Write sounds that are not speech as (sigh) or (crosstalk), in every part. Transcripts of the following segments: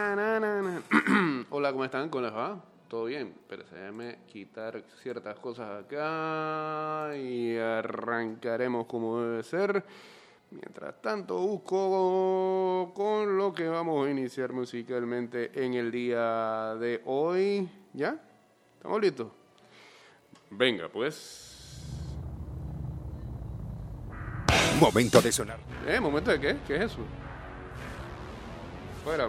(clears throat) Hola, ¿cómo están? ¿Cómo les va? ¿Todo bien? Pero déjame quitar ciertas cosas acá y arrancaremos como debe ser. Mientras tanto, busco con lo que vamos a iniciar musicalmente en el día de hoy. ¿Ya? ¿Estamos listos? Venga, pues. Momento de sonar. ¿Eh? ¿Momento de qué? ¿Qué es eso? Fuera.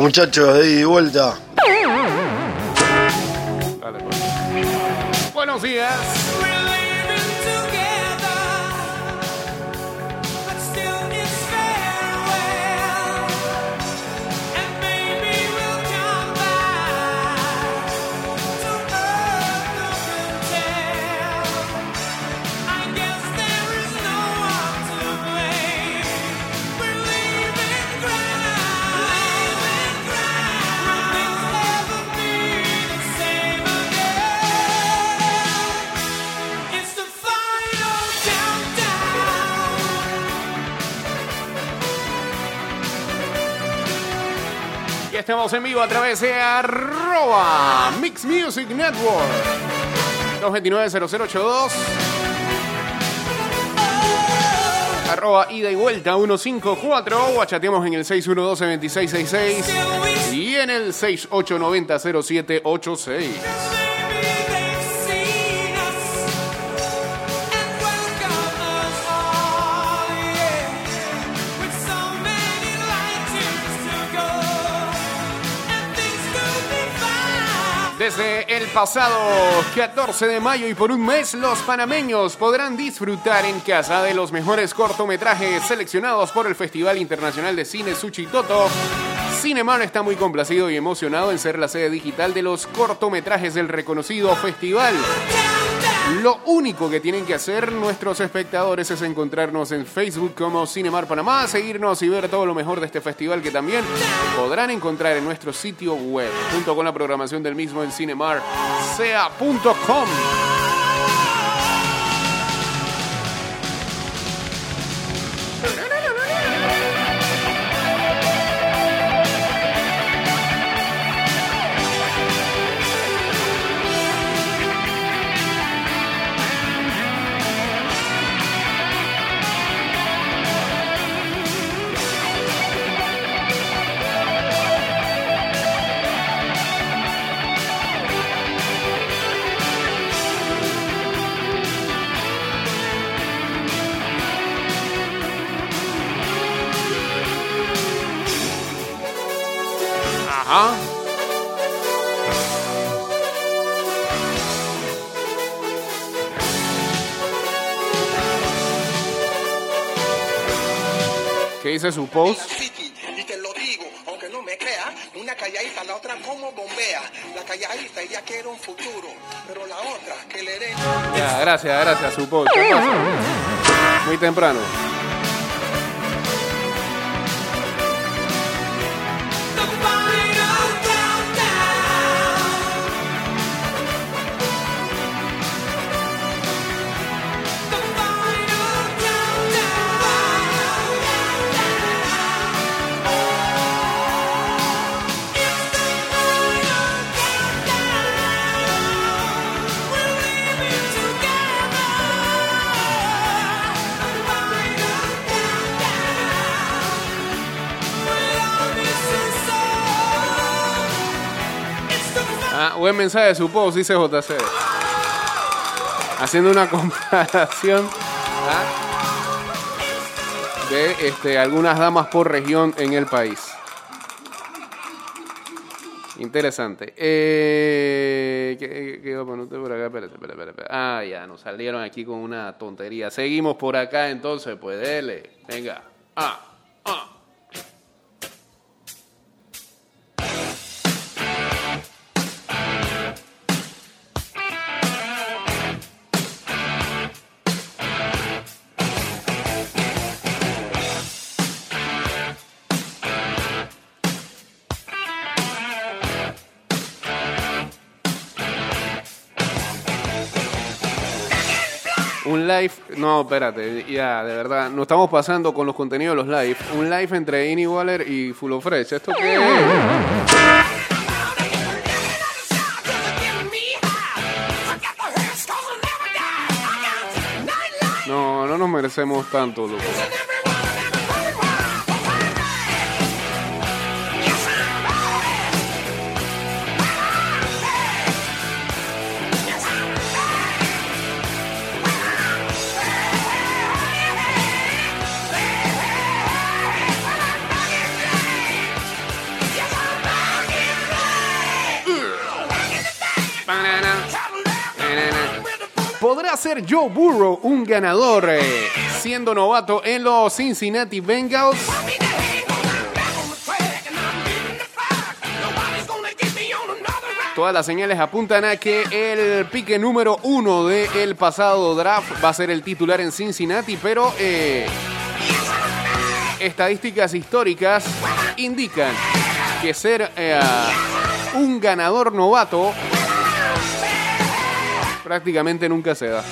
Muchachos, de vuelta. Pues. Buenos días. Estamos en vivo a través de arroba Mix Music Network. 229-0082. Arroba ida y vuelta 154 o chateamos en el 612-2666 y en el 6890-0786. Desde el pasado 14 de mayo y por un mes, los panameños podrán disfrutar en casa de los mejores cortometrajes seleccionados por el Festival Internacional de Cine Suchitoto. Cinemar está muy complacido y emocionado en ser la sede digital de los cortometrajes del reconocido festival. Lo único que tienen que hacer nuestros espectadores es encontrarnos en Facebook como Cinemar Panamá, seguirnos y ver todo lo mejor de este festival que también podrán encontrar en nuestro sitio web, junto con la programación del mismo en cinemarsea.com. dice su post? City, y te lo digo, aunque no me crea, una calladita, la otra como bombea. La calladita ella quiere un futuro, pero la otra que le den Ya, gracias, gracias, su post. Muy temprano. Buen mensaje de su post, dice JC. Haciendo una (laughs) comparación ah, de este, algunas damas por región en el país. Interesante. Eh, ¿qué, qué por acá? Espérate, espérate, espérate. Ah, ya, nos salieron aquí con una tontería. Seguimos por acá entonces, pues dele. Venga. Ah, ah. No, espérate, ya, de verdad, nos estamos pasando con los contenidos de los live. Un live entre Ini Waller y Full of Fresh. ¿Esto qué es? No, no nos merecemos tanto, loco. Ser Joe Burrow un ganador eh, siendo novato en los Cincinnati Bengals? Todas las señales apuntan a que el pique número uno del pasado draft va a ser el titular en Cincinnati, pero eh, estadísticas históricas indican que ser eh, un ganador novato prácticamente nunca se da.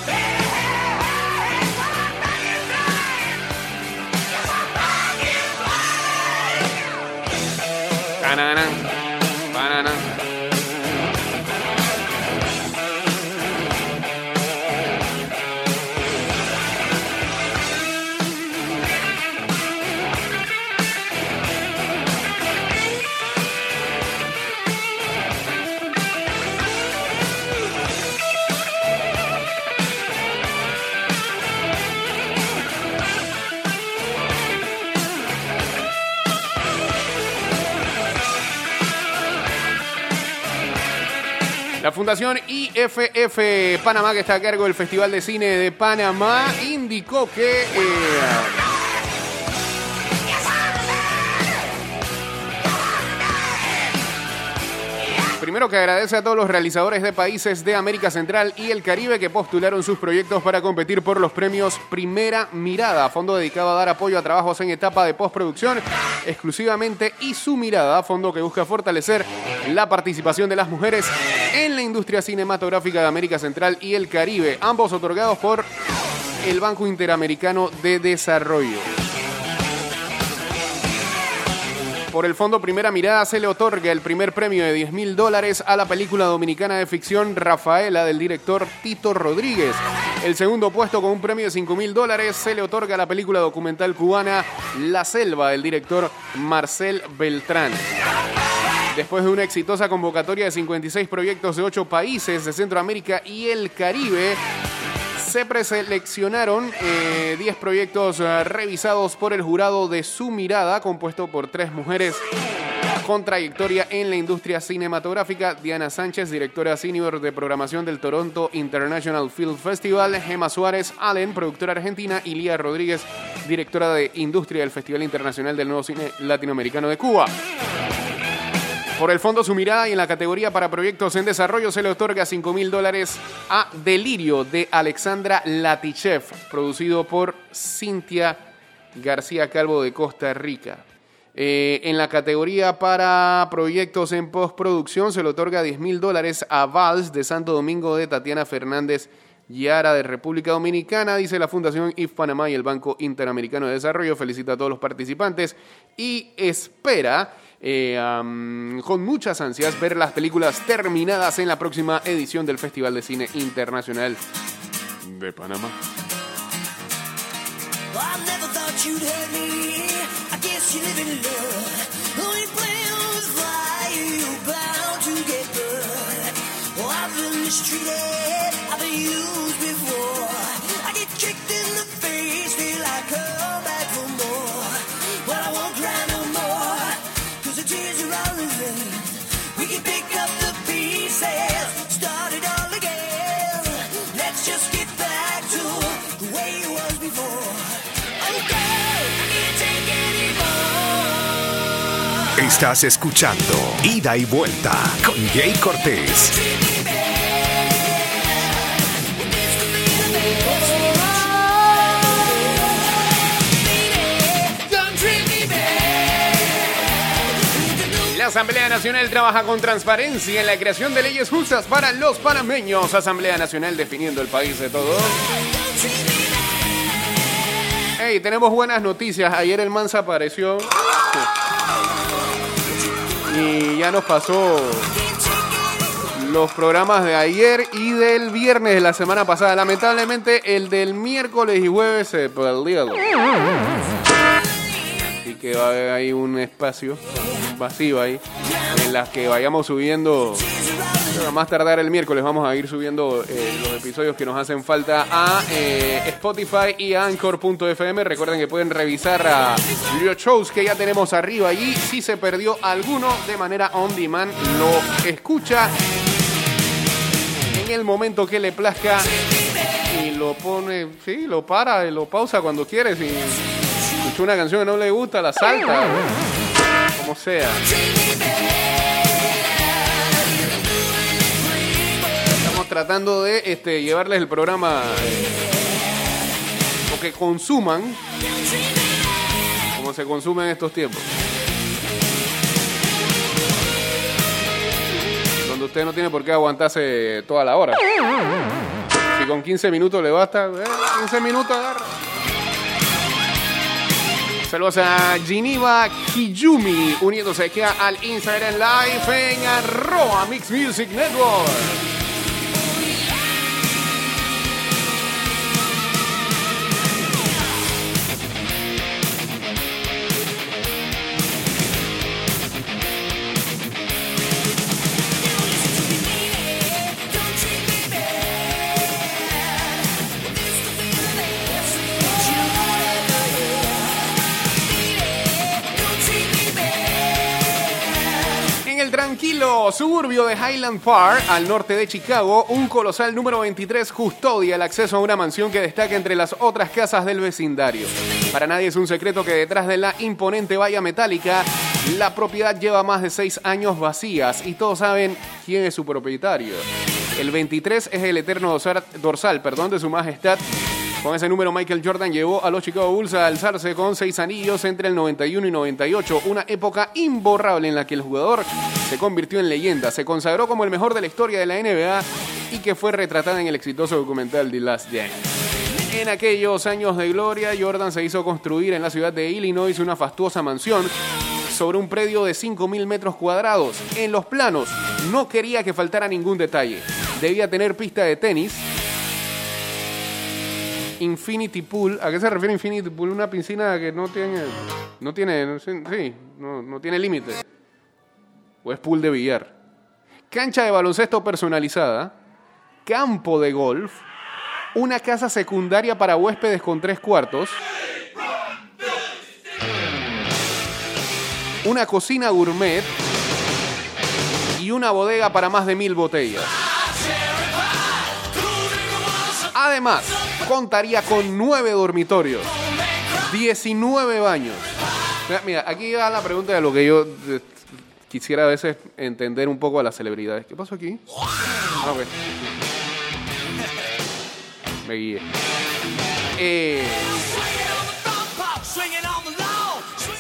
La Fundación IFF Panamá, que está a cargo del Festival de Cine de Panamá, indicó que eh, Primero que agradece a todos los realizadores de países de América Central y el Caribe que postularon sus proyectos para competir por los premios Primera Mirada, fondo dedicado a dar apoyo a trabajos en etapa de postproducción exclusivamente y su mirada, fondo que busca fortalecer la participación de las mujeres en la industria cinematográfica de América Central y el Caribe, ambos otorgados por el Banco Interamericano de Desarrollo. Por el Fondo Primera Mirada se le otorga el primer premio de 10 mil dólares a la película dominicana de ficción Rafaela del director Tito Rodríguez. El segundo puesto con un premio de 5 mil dólares se le otorga a la película documental cubana La Selva del director Marcel Beltrán. Después de una exitosa convocatoria de 56 proyectos de 8 países de Centroamérica y el Caribe, se preseleccionaron eh, 10 proyectos eh, revisados por el jurado de su mirada, compuesto por tres mujeres con trayectoria en la industria cinematográfica. Diana Sánchez, directora senior de programación del Toronto International Film Festival. Gema Suárez Allen, productora argentina. Y Lía Rodríguez, directora de industria del Festival Internacional del Nuevo Cine Latinoamericano de Cuba. Por el fondo Su Mirada y en la categoría para proyectos en desarrollo se le otorga 5 mil dólares a Delirio de Alexandra Latichev, producido por Cintia García Calvo de Costa Rica. Eh, en la categoría para proyectos en postproducción se le otorga 10 mil dólares a Vals de Santo Domingo de Tatiana Fernández Yara de República Dominicana, dice la Fundación IF Panamá y el Banco Interamericano de Desarrollo. Felicita a todos los participantes y espera eh, con muchas ansias ver las películas terminadas en la próxima edición del Festival de Cine Internacional de Panamá. Estás escuchando Ida y Vuelta con Jay Cortés. La Asamblea Nacional trabaja con transparencia en la creación de leyes justas para los panameños. Asamblea Nacional definiendo el país de todos. Hey, tenemos buenas noticias. Ayer el Mansa apareció. Y ya nos pasó los programas de ayer y del viernes de la semana pasada. Lamentablemente el del miércoles y jueves se perdió. Así que va a haber ahí un espacio vacío ahí en las que vayamos subiendo. Bueno, más tardar el miércoles vamos a ir subiendo eh, los episodios que nos hacen falta a eh, Spotify y Anchor.fm. Recuerden que pueden revisar a los shows que ya tenemos arriba allí. Si se perdió alguno de manera on demand, lo escucha en el momento que le plazca y lo pone, sí, lo para, lo pausa cuando quiere. Si escucha una canción que no le gusta, la salta, como sea. Tratando de este, llevarles el programa eh, o que consuman como se consume en estos tiempos. Donde usted no tiene por qué aguantarse toda la hora. Si con 15 minutos le basta, eh, 15 minutos agarra. Saludos a Geneva Kijumi uniéndose aquí al Instagram Live en arroba Mix Music Network. Suburbio de Highland Park, al norte de Chicago, un colosal número 23 custodia el acceso a una mansión que destaca entre las otras casas del vecindario. Para nadie es un secreto que detrás de la imponente valla metálica, la propiedad lleva más de seis años vacías y todos saben quién es su propietario. El 23 es el eterno dorsal, dorsal perdón, de su majestad. Con ese número, Michael Jordan llevó a los Chicago Bulls a alzarse con seis anillos entre el 91 y 98, una época imborrable en la que el jugador se convirtió en leyenda, se consagró como el mejor de la historia de la NBA y que fue retratada en el exitoso documental The Last Dance. En aquellos años de gloria, Jordan se hizo construir en la ciudad de Illinois una fastuosa mansión sobre un predio de 5.000 metros cuadrados. En los planos, no quería que faltara ningún detalle. Debía tener pista de tenis, Infinity Pool. ¿A qué se refiere Infinity Pool? Una piscina que no tiene. No tiene. no Sí, no, no tiene límite. O es pool de billar. Cancha de baloncesto personalizada. Campo de golf. Una casa secundaria para huéspedes con tres cuartos. Una cocina gourmet. Y una bodega para más de mil botellas. Además, contaría con nueve dormitorios, 19 baños. Mira, Mira, aquí va la pregunta de lo que yo eh, quisiera a veces entender un poco a las celebridades. ¿Qué pasó aquí? Ah, ok. Me guié. Eh,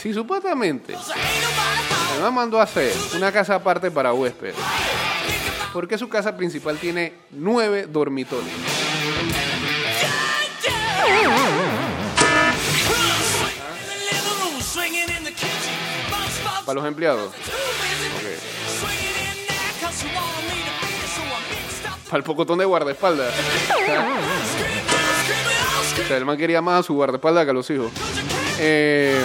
si supuestamente me mandó a hacer una casa aparte para huéspedes, ¿por qué su casa principal tiene nueve dormitorios? Para los empleados. Para el pocotón de guardaespaldas. El man quería más a su guardaespaldas que a los hijos. Eh,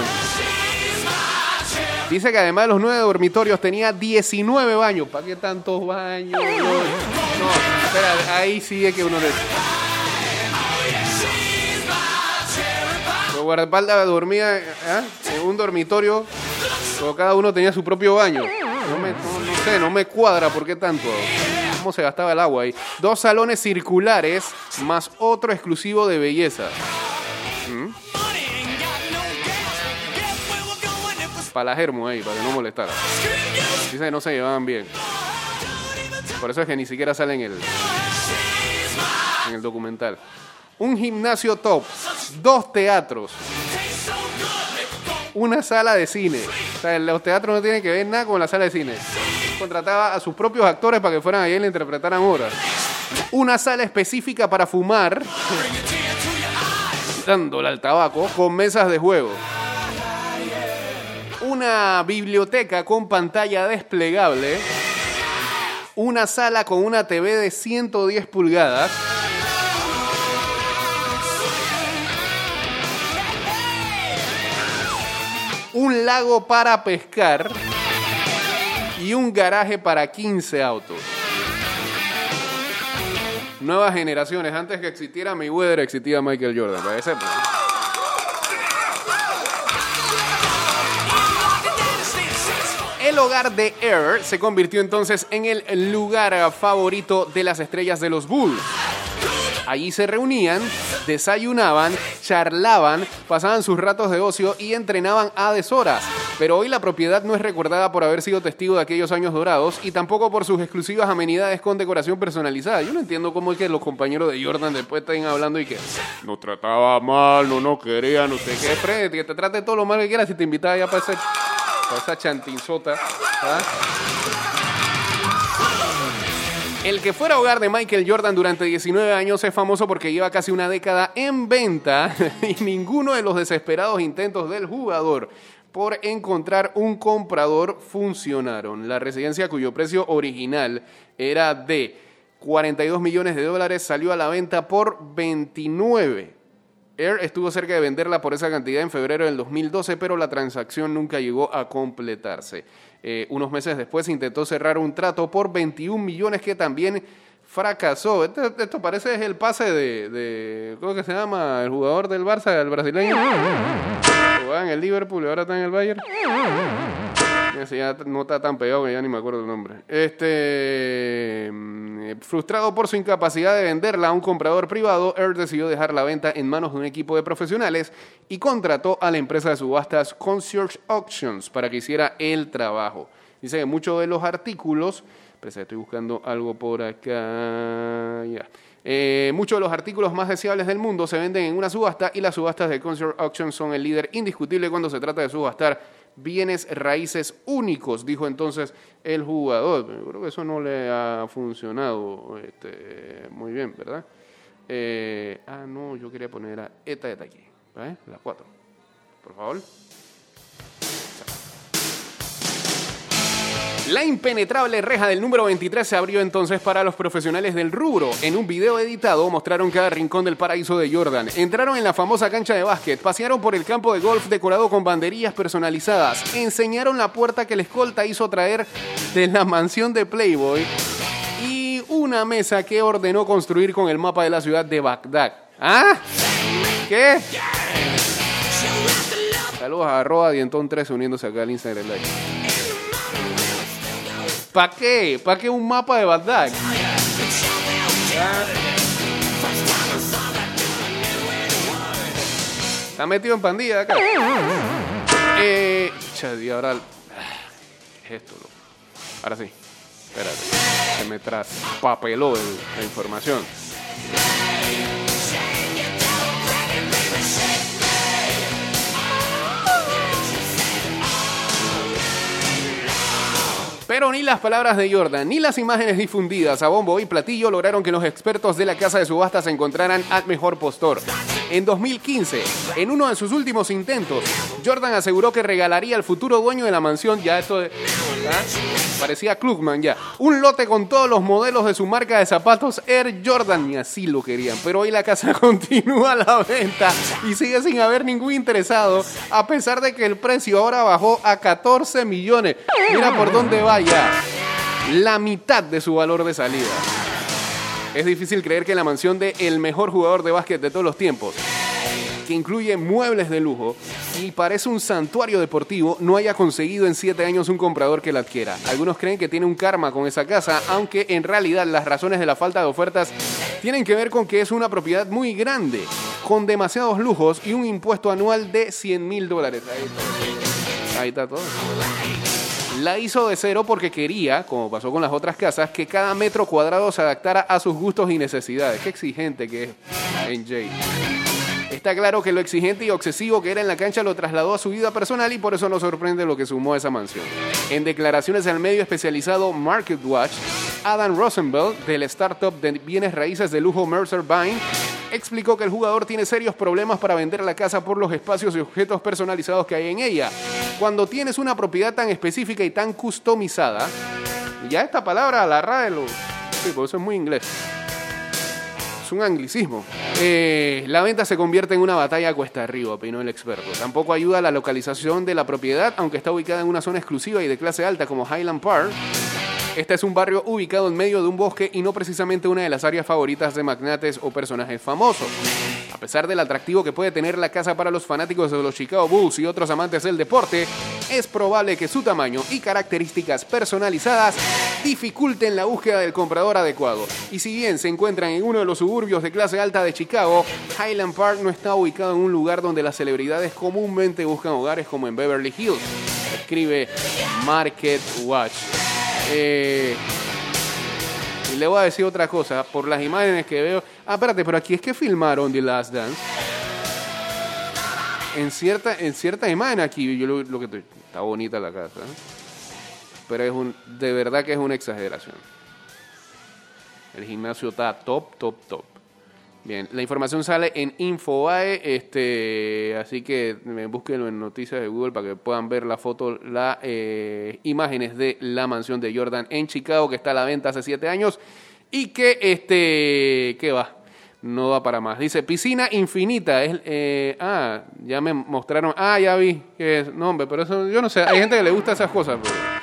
Dice que además de los nueve dormitorios tenía 19 baños. ¿Para qué tantos baños? No, espera, ahí es que uno le... Guardaespaldas dormía ¿eh? en un dormitorio, pero cada uno tenía su propio baño. No, me, no, sé, no me cuadra por qué tanto. ¿Cómo se gastaba el agua ahí? Dos salones circulares más otro exclusivo de belleza. Para la germo ahí, para que no molestara. Dice que no se llevaban bien. Por eso es que ni siquiera sale en el, en el documental. Un gimnasio top, dos teatros, una sala de cine. O sea, los teatros no tienen que ver nada con la sala de cine. Contrataba a sus propios actores para que fueran ahí y le interpretaran obras. Una sala específica para fumar, dándole al tabaco, con mesas de juego. Una biblioteca con pantalla desplegable. Una sala con una TV de 110 pulgadas. Un lago para pescar y un garaje para 15 autos. Nuevas generaciones. Antes que existiera Mayweather, existía Michael Jordan. Para sepan. El hogar de Air se convirtió entonces en el lugar favorito de las estrellas de los Bulls. Allí se reunían, desayunaban, charlaban, pasaban sus ratos de ocio y entrenaban a deshoras. Pero hoy la propiedad no es recordada por haber sido testigo de aquellos años dorados y tampoco por sus exclusivas amenidades con decoración personalizada. Yo no entiendo cómo es que los compañeros de Jordan después estén hablando y que nos trataba mal, no nos quería, no sé qué. Fred, que te trate todo lo mal que quieras si te invitaba ya para, ese- para esa chantinzota. ¿ah? El que fuera hogar de Michael Jordan durante 19 años es famoso porque lleva casi una década en venta (laughs) y ninguno de los desesperados intentos del jugador por encontrar un comprador funcionaron. La residencia cuyo precio original era de 42 millones de dólares salió a la venta por 29. Air estuvo cerca de venderla por esa cantidad en febrero del 2012, pero la transacción nunca llegó a completarse. Eh, unos meses después intentó cerrar un trato por 21 millones que también fracasó. Esto, esto parece es el pase de, de- ¿Cómo que se llama? El jugador del Barça, el brasileño. Jugaba en el Liverpool y ahora está en el Bayern. Ese ya no está tan pegado que ya ni me acuerdo el nombre. Este, mm, frustrado por su incapacidad de venderla a un comprador privado, Earth decidió dejar la venta en manos de un equipo de profesionales y contrató a la empresa de subastas Concierge Auctions para que hiciera el trabajo. Dice que muchos de los artículos, estoy buscando algo por acá. Eh, muchos de los artículos más deseables del mundo se venden en una subasta y las subastas de Concert Auction son el líder indiscutible cuando se trata de subastar bienes raíces únicos, dijo entonces el jugador. Yo creo que eso no le ha funcionado este, muy bien, ¿verdad? Eh, ah, no, yo quería poner a esta de aquí, ¿vale? La 4. Por favor. La impenetrable reja del número 23 se abrió entonces para los profesionales del rubro. En un video editado mostraron cada rincón del paraíso de Jordan. Entraron en la famosa cancha de básquet, pasearon por el campo de golf decorado con banderillas personalizadas, enseñaron la puerta que el escolta hizo traer de la mansión de Playboy y una mesa que ordenó construir con el mapa de la ciudad de Bagdad. ¿Ah? ¿Qué? Saludos a arroba dientón 13 uniéndose acá al Instagram Live. ¿Para qué? ¿Para qué un mapa de Bagdad? Está metido en pandilla acá. Eh, y ahora. ¿Qué es esto, loco? Ahora sí. Espérate. Se me traspapeló el- la información. Pero ni las palabras de Jordan, ni las imágenes difundidas a bombo y platillo lograron que los expertos de la casa de subastas encontraran al mejor postor. En 2015, en uno de sus últimos intentos, Jordan aseguró que regalaría al futuro dueño de la mansión, ya esto de- parecía Klugman ya, un lote con todos los modelos de su marca de zapatos Air Jordan, y así lo querían. Pero hoy la casa (laughs) continúa a la venta y sigue sin haber ningún interesado, a pesar de que el precio ahora bajó a 14 millones. Mira por dónde vaya, la mitad de su valor de salida. Es difícil creer que la mansión de el mejor jugador de básquet de todos los tiempos, que incluye muebles de lujo y parece un santuario deportivo, no haya conseguido en siete años un comprador que la adquiera. Algunos creen que tiene un karma con esa casa, aunque en realidad las razones de la falta de ofertas tienen que ver con que es una propiedad muy grande, con demasiados lujos y un impuesto anual de 100 mil dólares. Ahí está todo. La hizo de cero porque quería, como pasó con las otras casas, que cada metro cuadrado se adaptara a sus gustos y necesidades. Qué exigente que es NJ. Está claro que lo exigente y obsesivo que era en la cancha lo trasladó a su vida personal y por eso no sorprende lo que sumó a esa mansión. En declaraciones al medio especializado Market Watch, Adam Rosenbell, del startup de bienes raíces de lujo Mercer Vine, explicó que el jugador tiene serios problemas para vender la casa por los espacios y objetos personalizados que hay en ella. Cuando tienes una propiedad tan específica y tan customizada, ya esta palabra la RAE lo... Sí, por eso es muy inglés. Es un anglicismo. Eh, la venta se convierte en una batalla cuesta arriba, opinó el experto. Tampoco ayuda la localización de la propiedad, aunque está ubicada en una zona exclusiva y de clase alta como Highland Park. Este es un barrio ubicado en medio de un bosque y no precisamente una de las áreas favoritas de magnates o personajes famosos. A pesar del atractivo que puede tener la casa para los fanáticos de los Chicago Bulls y otros amantes del deporte, es probable que su tamaño y características personalizadas dificulten la búsqueda del comprador adecuado. Y si bien se encuentran en uno de los suburbios de clase alta de Chicago, Highland Park no está ubicado en un lugar donde las celebridades comúnmente buscan hogares como en Beverly Hills, escribe Market Watch. Eh, y le voy a decir otra cosa, por las imágenes que veo. Ah, espérate, pero aquí es que filmaron The Last Dance. En cierta, en cierta imagen aquí, yo lo, que estoy- está bonita la casa, ¿eh? pero es un, de verdad que es una exageración. El gimnasio está top, top, top. Bien, la información sale en Infobae, este, así que búsquenlo en noticias de Google para que puedan ver la foto, las imágenes de la mansión de Jordan en Chicago que está a la venta hace siete años y que, este, ¿qué va? No va para más. Dice piscina infinita. Es, eh, ah, ya me mostraron. Ah, ya vi que es. No, hombre, pero eso, yo no sé. Hay gente que le gusta esas cosas. pero,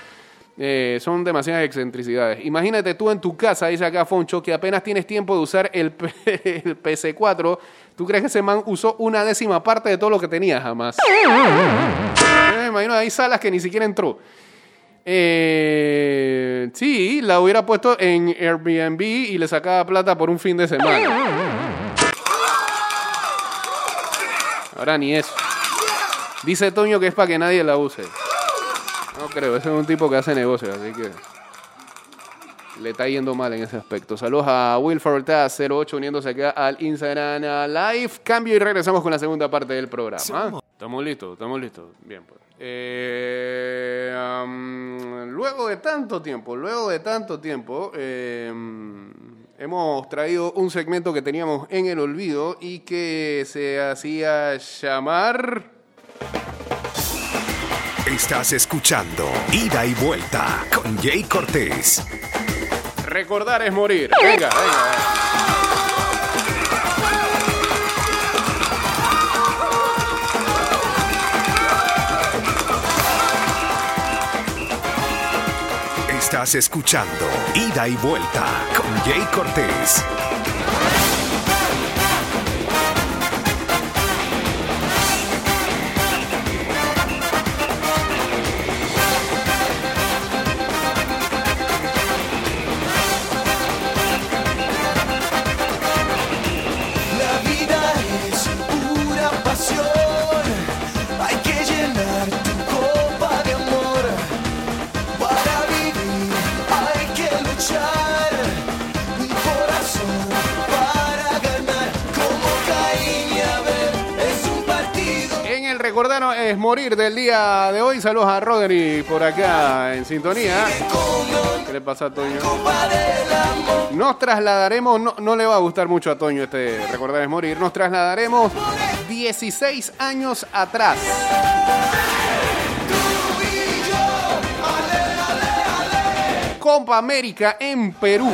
eh, son demasiadas excentricidades. Imagínate tú en tu casa, dice acá Foncho, que apenas tienes tiempo de usar el, (laughs) el PC4. ¿Tú crees que ese man usó una décima parte de todo lo que tenía jamás? Yo me imagino hay salas que ni siquiera entró. Eh, sí, la hubiera puesto en Airbnb y le sacaba plata por un fin de semana. Ahora ni eso. Dice Toño que es para que nadie la use. No creo, ese es un tipo que hace negocios, así que le está yendo mal en ese aspecto. Saludos a Will Fortas 08 uniéndose acá al Instagram Live. Cambio y regresamos con la segunda parte del programa. Estamos listos, estamos listos. Bien, pues. Eh, luego de tanto tiempo, luego de tanto tiempo, eh, hemos traído un segmento que teníamos en el olvido y que se hacía llamar... Estás escuchando Ida y Vuelta con Jay Cortés. Recordar es morir. Venga, venga. venga. Estás escuchando Ida y Vuelta con Jay Cortés. Morir del día de hoy. Saludos a Rodri por acá en sintonía. ¿Qué le pasa a Toño? Nos trasladaremos, no, no le va a gustar mucho a Toño este Recordar es Morir, nos trasladaremos 16 años atrás. Copa América en Perú.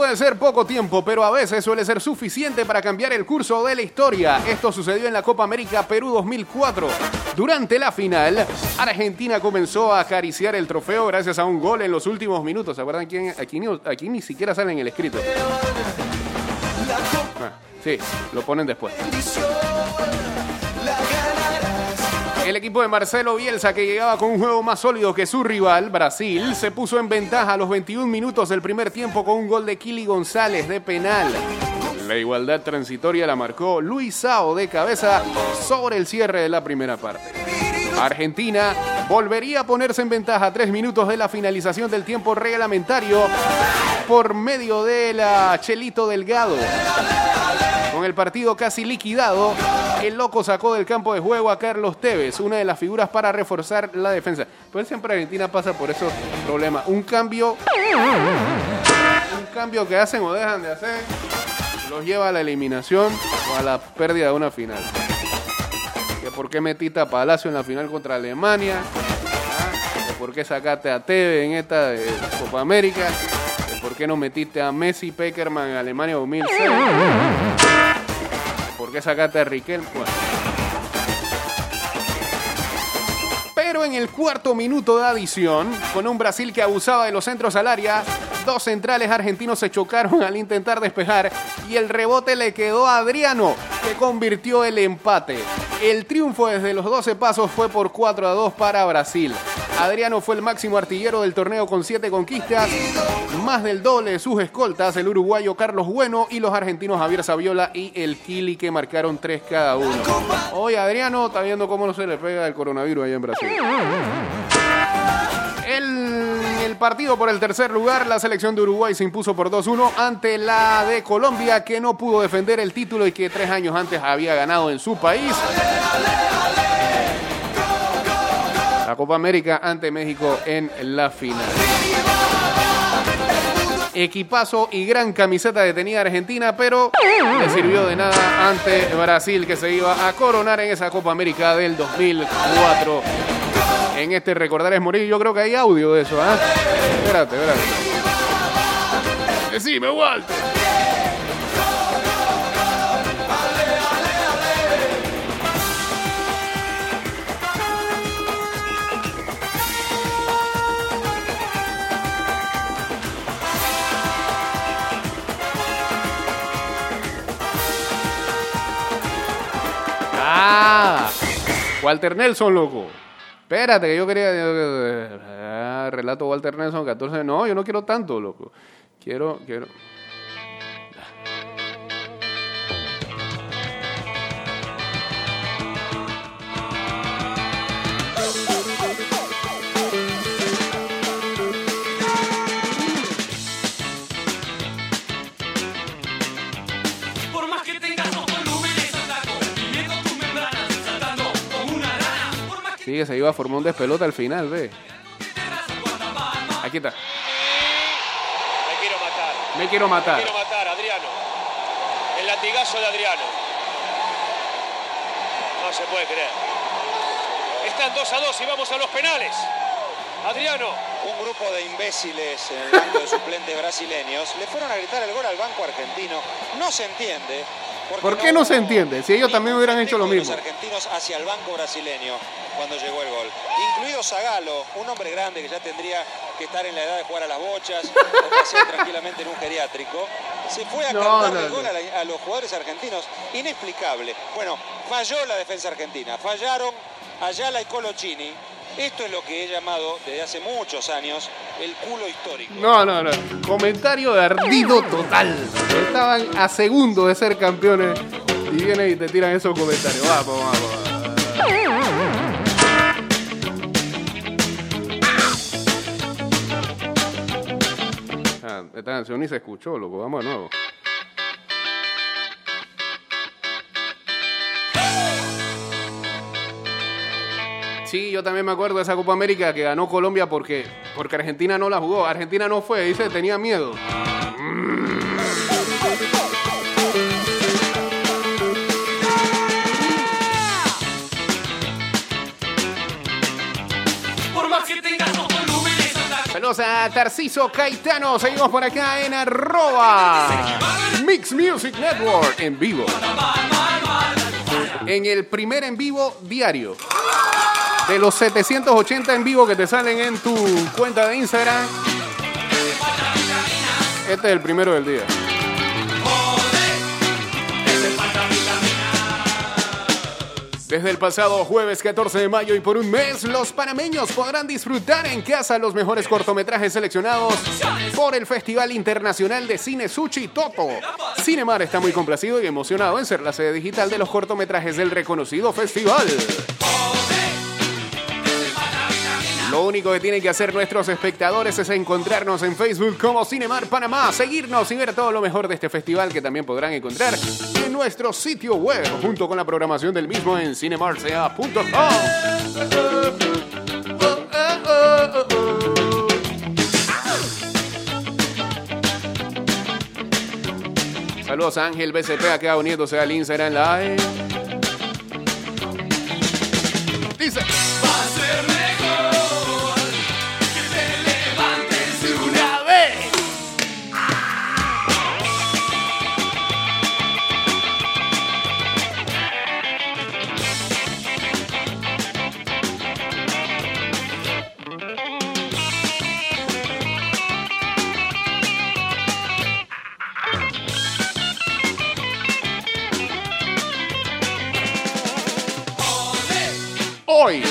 Puede ser poco tiempo, pero a veces suele ser suficiente para cambiar el curso de la historia. Esto sucedió en la Copa América Perú 2004. Durante la final, Argentina comenzó a acariciar el trofeo gracias a un gol en los últimos minutos. ¿Se acuerdan? Aquí ni, aquí ni siquiera sale en el escrito. Ah, sí, lo ponen después. El equipo de Marcelo Bielsa, que llegaba con un juego más sólido que su rival, Brasil, se puso en ventaja a los 21 minutos del primer tiempo con un gol de Kili González de penal. La igualdad transitoria la marcó Luis Sao de cabeza sobre el cierre de la primera parte. Argentina volvería a ponerse en ventaja tres minutos de la finalización del tiempo reglamentario por medio de la Chelito Delgado. Con el partido casi liquidado, el loco sacó del campo de juego a Carlos Tevez, una de las figuras para reforzar la defensa. Pues siempre Argentina pasa por esos problemas. Un cambio, un cambio que hacen o dejan de hacer, los lleva a la eliminación o a la pérdida de una final. Por qué metiste a Palacio en la final contra Alemania, ¿Ah? por qué sacaste a Tevez en esta de Copa América, por qué no metiste a Messi Peckerman en Alemania 2006. ¿Por qué sacaste a Riquelme? Pero en el cuarto minuto de adición, con un Brasil que abusaba de los centros al área, dos centrales argentinos se chocaron al intentar despejar y el rebote le quedó a Adriano, que convirtió el empate. El triunfo desde los 12 pasos fue por 4 a 2 para Brasil. Adriano fue el máximo artillero del torneo con 7 conquistas, más del doble de sus escoltas, el uruguayo Carlos Bueno y los argentinos Javier Saviola y el Kili que marcaron 3 cada uno. Hoy Adriano está viendo cómo no se le pega el coronavirus allá en Brasil. El, el partido por el tercer lugar, la selección de Uruguay se impuso por 2-1 ante la de Colombia, que no pudo defender el título y que tres años antes había ganado en su país. La Copa América ante México en la final. Equipazo y gran camiseta detenida Argentina, pero le sirvió de nada ante Brasil, que se iba a coronar en esa Copa América del 2004 en este Recordar es Morir. Yo creo que hay audio de eso, ¿ah? Espérate, espérate. Decime, Walter. Walter Nelson, loco. Espérate, que yo quería. Ah, relato Walter Nelson, 14. No, yo no quiero tanto, loco. Quiero, quiero. Que se iba a formar un despelote al final, ve. Aquí está. Me quiero matar. Me quiero matar. Me quiero matar, Adriano. El latigazo de Adriano. No se puede creer. Están 2 a 2 y vamos a los penales. Adriano. Un grupo de imbéciles en el banco de suplentes brasileños le fueron a gritar el gol al banco argentino. No se entiende. ¿Por qué no se entiende? Si ellos también hubieran hecho lo de los mismo. argentinos hacia el banco brasileño cuando llegó el gol. Incluido Zagalo, un hombre grande que ya tendría que estar en la edad de jugar a las bochas o pasear tranquilamente en un geriátrico. Se fue a No, cantar no, el gol no. a, la- a los jugadores argentinos. Inexplicable. Bueno, falló la defensa argentina. Fallaron Ayala y Colochini. Esto es lo que he llamado desde hace muchos años el culo histórico. No, no, no. Comentario ardido total. Estaban a segundo de ser campeones y vienen y te tiran esos comentarios. Vamos, vamos. Ah, esta canción ni se escuchó, loco. Vamos de nuevo. Sí, yo también me acuerdo de esa Copa América que ganó Colombia porque, porque Argentina no la jugó. Argentina no fue, dice, tenía miedo. Saludos a Tarciso Caetano. Seguimos por acá en arroba Mix Music Network en vivo. En el primer en vivo diario. De los 780 en vivo que te salen en tu cuenta de Instagram. Este es el primero del día. Desde el pasado jueves 14 de mayo y por un mes, los panameños podrán disfrutar en casa los mejores cortometrajes seleccionados por el Festival Internacional de Cine Suchi Toto. Cinemar está muy complacido y emocionado en ser la sede digital de los cortometrajes del reconocido festival. Lo único que tienen que hacer nuestros espectadores es encontrarnos en Facebook como Cinemar Panamá, seguirnos y ver todo lo mejor de este festival que también podrán encontrar en nuestro sitio web junto con la programación del mismo en cinemarsea.com. Saludos a Ángel BCP acá uniéndose al Instagram Live. Dice. Hoy,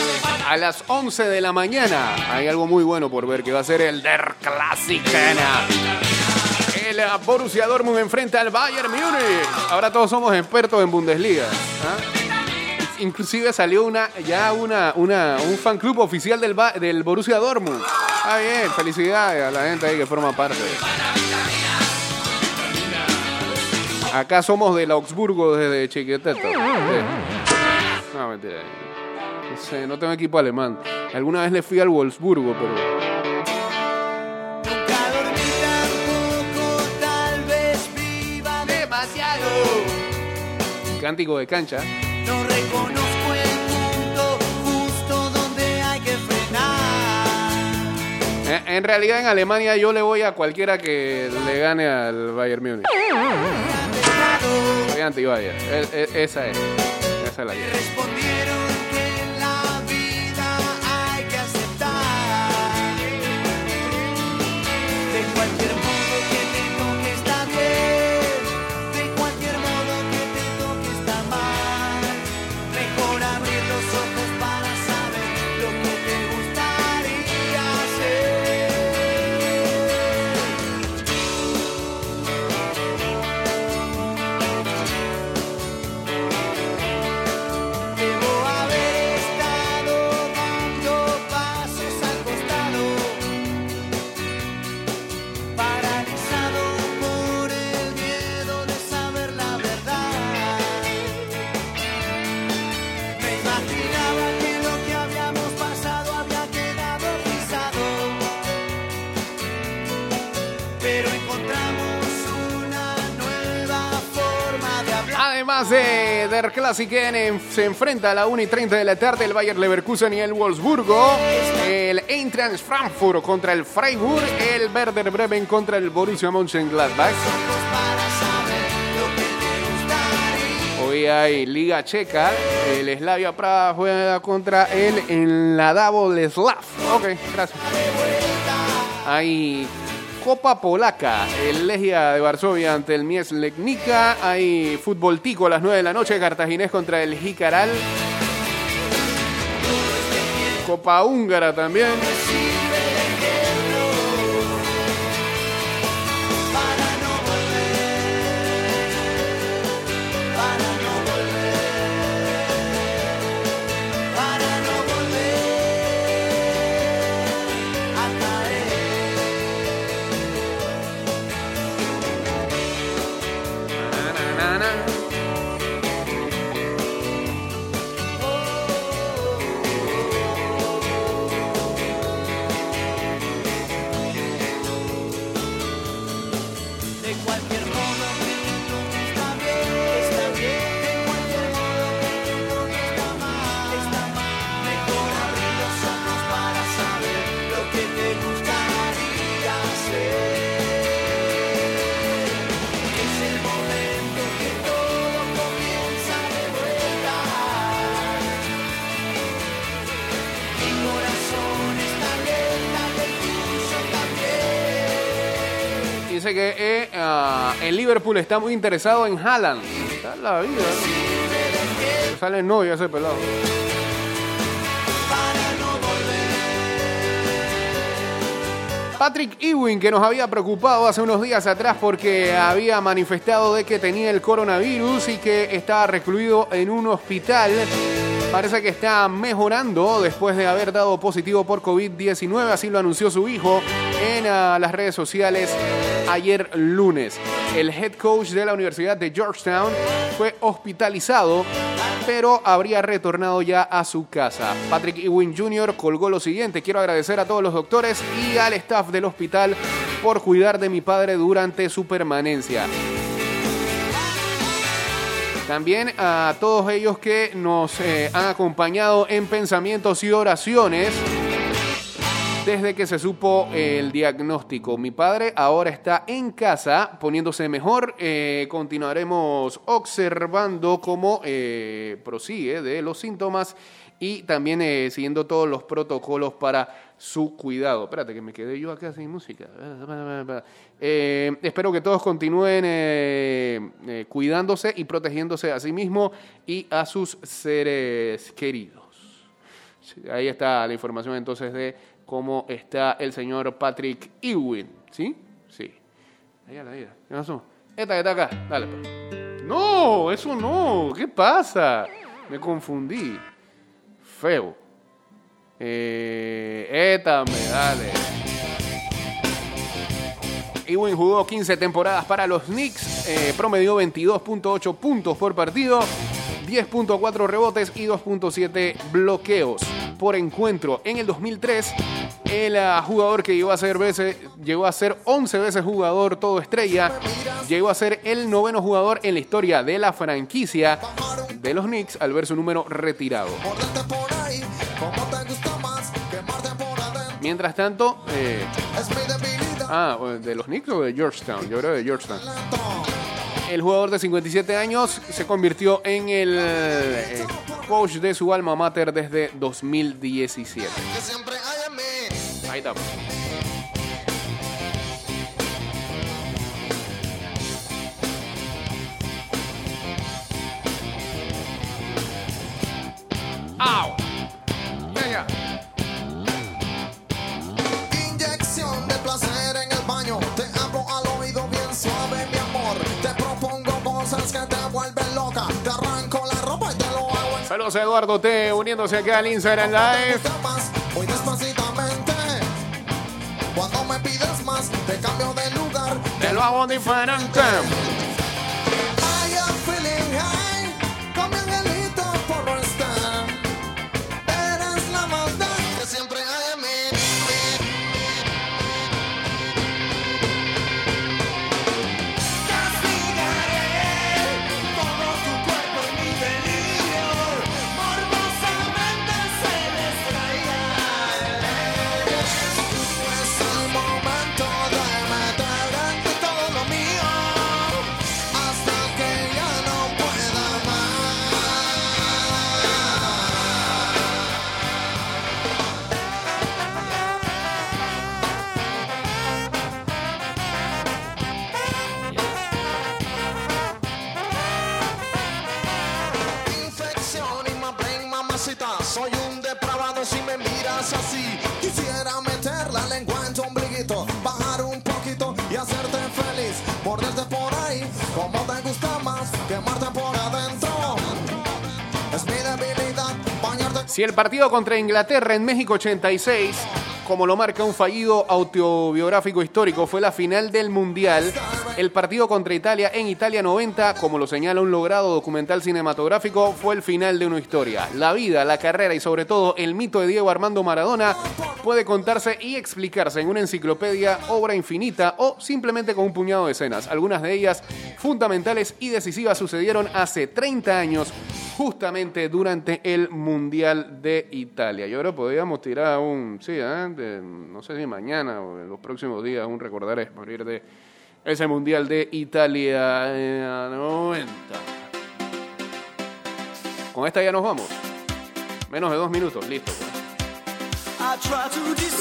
a las 11 de la mañana, hay algo muy bueno por ver que va a ser el Der Klassikena. El Borussia Dortmund enfrenta al Bayern Múnich. Ahora todos somos expertos en Bundesliga. ¿ah? Inclusive salió una ya una, una un fan club oficial del, del Borussia Dortmund. Está bien, felicidades a la gente ahí que forma parte. Acá somos del Augsburgo desde Chiqueteto. Sí. No, mentira. No sé, no tengo equipo alemán. Alguna vez le fui al Wolfsburgo, pero. Nunca dormí tampoco, tal vez viva demasiado. Cántico de cancha. No reconozco el punto justo donde hay que frenar. En realidad, en Alemania yo le voy a cualquiera que le gane al Bayern Múnich. Soy anti-Bayern. E- e- Esa es. Esa es la que. De cualquier modo Klassiken, en- se enfrenta a la 1 y 30 de la tarde el Bayer Leverkusen y el Wolfsburgo. El Eintracht Frankfurt contra el Freiburg. El Werder Bremen contra el Borussia Mönchengladbach. Hoy hay Liga Checa. El Slavia Praga juega contra el Enladavo Slav. Ok, gracias. Hay Copa Polaca, el Legia de Varsovia ante el Mies Legnica. Hay fútbol tico a las 9 de la noche, Cartaginés contra el Jicaral. Copa húngara también. Que eh, ah, el Liverpool está muy interesado en Haaland. Está la vida. ¿no? Sale novio ese pelado. Patrick Ewing, que nos había preocupado hace unos días atrás porque había manifestado de que tenía el coronavirus y que estaba recluido en un hospital. Parece que está mejorando después de haber dado positivo por COVID-19, así lo anunció su hijo en ah, las redes sociales ayer lunes. El head coach de la Universidad de Georgetown fue hospitalizado, pero habría retornado ya a su casa. Patrick Ewing Jr. colgó lo siguiente, quiero agradecer a todos los doctores y al staff del hospital por cuidar de mi padre durante su permanencia. También a todos ellos que nos eh, han acompañado en pensamientos y oraciones desde que se supo el diagnóstico. Mi padre ahora está en casa poniéndose mejor. Eh, continuaremos observando cómo eh, prosigue de los síntomas y también eh, siguiendo todos los protocolos para su cuidado. Espérate que me quedé yo acá sin música. Eh, espero que todos continúen eh, cuidándose y protegiéndose a sí mismos y a sus seres queridos. Ahí está la información entonces de cómo está el señor Patrick Ewing. ¿Sí? Sí. Ahí la vida. ¿Qué pasó? Esta que está acá. Dale. pues. No, eso no. ¿Qué pasa? Me confundí. Feo. Eh, esta me dale. Jugó 15 temporadas para los Knicks, eh, promedió 22.8 puntos por partido, 10.4 rebotes y 2.7 bloqueos por encuentro. En el 2003, el ah, jugador que llegó a ser veces, a ser 11 veces jugador todo estrella, llegó a ser el noveno jugador en la historia de la franquicia de los Knicks al ver su número retirado. Mientras tanto, eh, ah, ¿de los Knicks o de Georgetown? Yo creo de Georgetown. El jugador de 57 años se convirtió en el eh, coach de su alma mater desde 2017. Ahí está. ¡Au! Ya. Inyección de placer en el baño. Te hablo al oído bien suave, mi amor. Te propongo cosas que te vuelven loca. Te arranco la ropa y te lo hago en Saludos a Eduardo T uniéndose acá al Instagram Live. Muy despacitamente. Cuando me pides más, te cambio de lugar. Te lo hago diferente. Si el partido contra Inglaterra en México 86, como lo marca un fallido autobiográfico histórico, fue la final del Mundial, el partido contra Italia en Italia 90, como lo señala un logrado documental cinematográfico, fue el final de una historia. La vida, la carrera y sobre todo el mito de Diego Armando Maradona puede contarse y explicarse en una enciclopedia, obra infinita o simplemente con un puñado de escenas. Algunas de ellas fundamentales y decisivas sucedieron hace 30 años justamente durante el Mundial de Italia. Yo que podríamos tirar un, sí, ¿eh? No sé si mañana o en los próximos días, un recordaré morir de ese Mundial de Italia 90. Con esta ya nos vamos. Menos de dos minutos, listo. pues.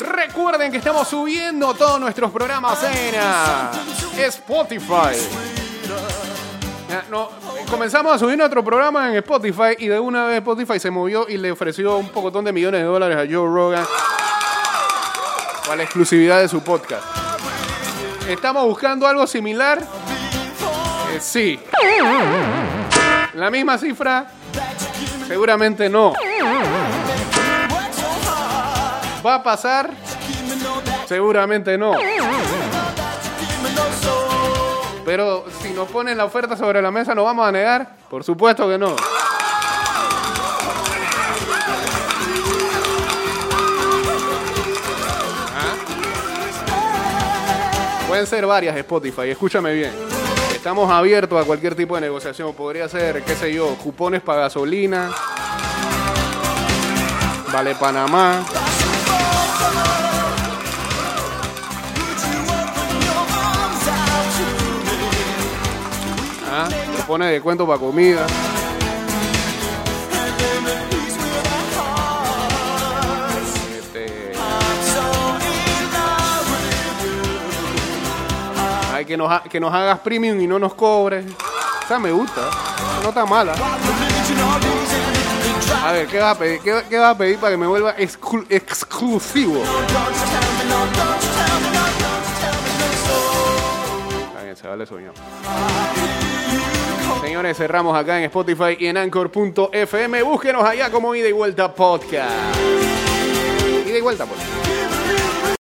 Recuerden que estamos subiendo todos nuestros programas en ah, Spotify. No, comenzamos a subir nuestro programa en Spotify y de una vez Spotify se movió y le ofreció un pocotón de millones de dólares a Joe Rogan para la exclusividad de su podcast. ¿Estamos buscando algo similar? Eh, sí. ¿La misma cifra? Seguramente no. ¿Va a pasar? Seguramente no. Pero si nos ponen la oferta sobre la mesa, ¿nos vamos a negar? Por supuesto que no. Pueden ser varias Spotify, escúchame bien. Estamos abiertos a cualquier tipo de negociación. Podría ser, qué sé yo, cupones para gasolina, Vale Panamá. ¿Ah? Cupones de cuento para comida. Que nos, que nos hagas premium y no nos cobres. O sea, me gusta. No está mala. A ver, ¿qué vas a pedir? ¿Qué, qué vas a pedir para que me vuelva exclu- exclusivo? Bien, se vale soñar. Señores, cerramos acá en Spotify y en Anchor.fm. Búsquenos allá como Ida y Vuelta Podcast. Ida y Vuelta, pues.